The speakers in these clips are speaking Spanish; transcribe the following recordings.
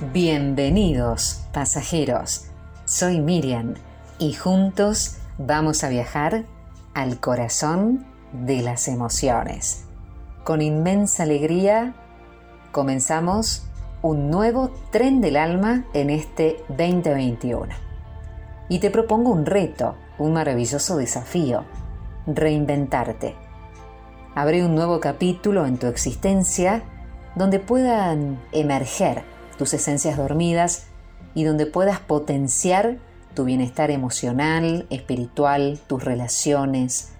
Bienvenidos, pasajeros. Soy Miriam y juntos vamos a viajar al corazón de las emociones. Con inmensa alegría comenzamos un nuevo tren del alma en este 2021. Y te propongo un reto, un maravilloso desafío, reinventarte. Abre un nuevo capítulo en tu existencia donde puedan emerger tus esencias dormidas y donde puedas potenciar tu bienestar emocional, espiritual, tus relaciones,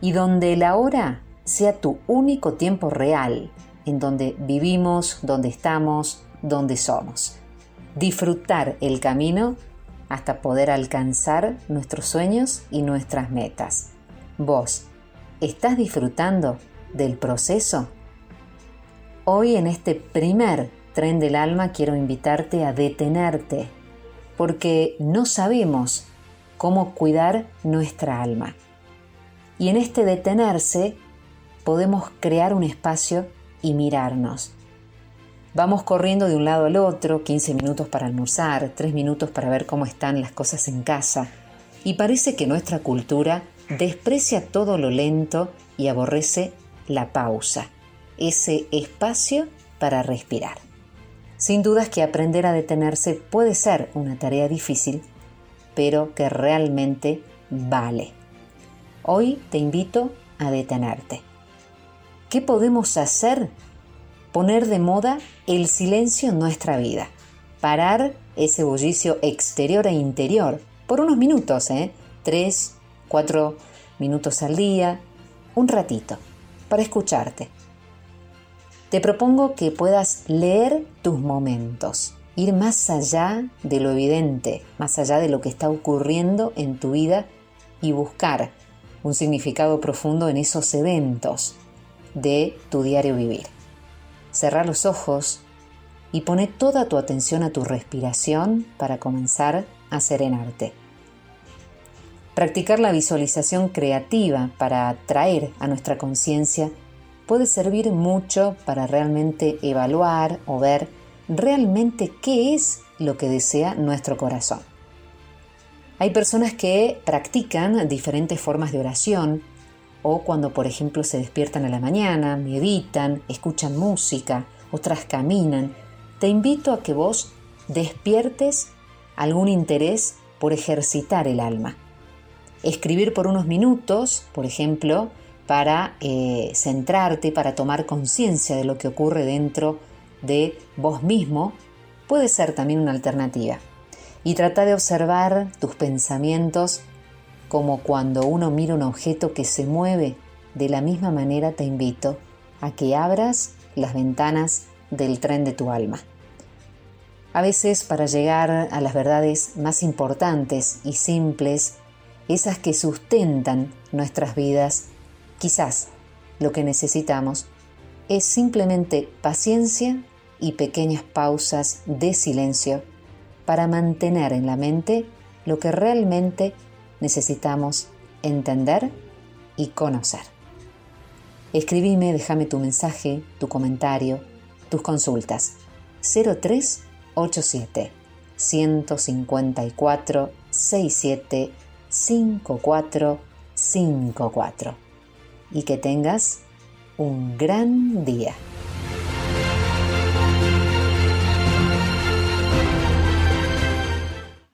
y donde la hora sea tu único tiempo real, en donde vivimos, donde estamos, donde somos. Disfrutar el camino hasta poder alcanzar nuestros sueños y nuestras metas. Vos, ¿estás disfrutando del proceso? Hoy en este primer tren del alma quiero invitarte a detenerte, porque no sabemos cómo cuidar nuestra alma. Y en este detenerse podemos crear un espacio y mirarnos. Vamos corriendo de un lado al otro, 15 minutos para almorzar, 3 minutos para ver cómo están las cosas en casa, y parece que nuestra cultura desprecia todo lo lento y aborrece la pausa, ese espacio para respirar. Sin dudas que aprender a detenerse puede ser una tarea difícil, pero que realmente vale. Hoy te invito a detenerte. ¿Qué podemos hacer? Poner de moda el silencio en nuestra vida. Parar ese bullicio exterior e interior por unos minutos, ¿eh? Tres, cuatro minutos al día, un ratito, para escucharte te propongo que puedas leer tus momentos, ir más allá de lo evidente, más allá de lo que está ocurriendo en tu vida y buscar un significado profundo en esos eventos de tu diario vivir. Cerra los ojos y pone toda tu atención a tu respiración para comenzar a serenarte. Practicar la visualización creativa para atraer a nuestra conciencia puede servir mucho para realmente evaluar o ver realmente qué es lo que desea nuestro corazón. Hay personas que practican diferentes formas de oración o cuando por ejemplo se despiertan a la mañana, meditan, escuchan música, otras caminan. Te invito a que vos despiertes algún interés por ejercitar el alma. Escribir por unos minutos, por ejemplo, para eh, centrarte, para tomar conciencia de lo que ocurre dentro de vos mismo, puede ser también una alternativa. Y trata de observar tus pensamientos como cuando uno mira un objeto que se mueve. De la misma manera te invito a que abras las ventanas del tren de tu alma. A veces para llegar a las verdades más importantes y simples, esas que sustentan nuestras vidas, Quizás lo que necesitamos es simplemente paciencia y pequeñas pausas de silencio para mantener en la mente lo que realmente necesitamos entender y conocer. Escribime, déjame tu mensaje, tu comentario, tus consultas. 0387 154 67 54 54 y que tengas un gran día.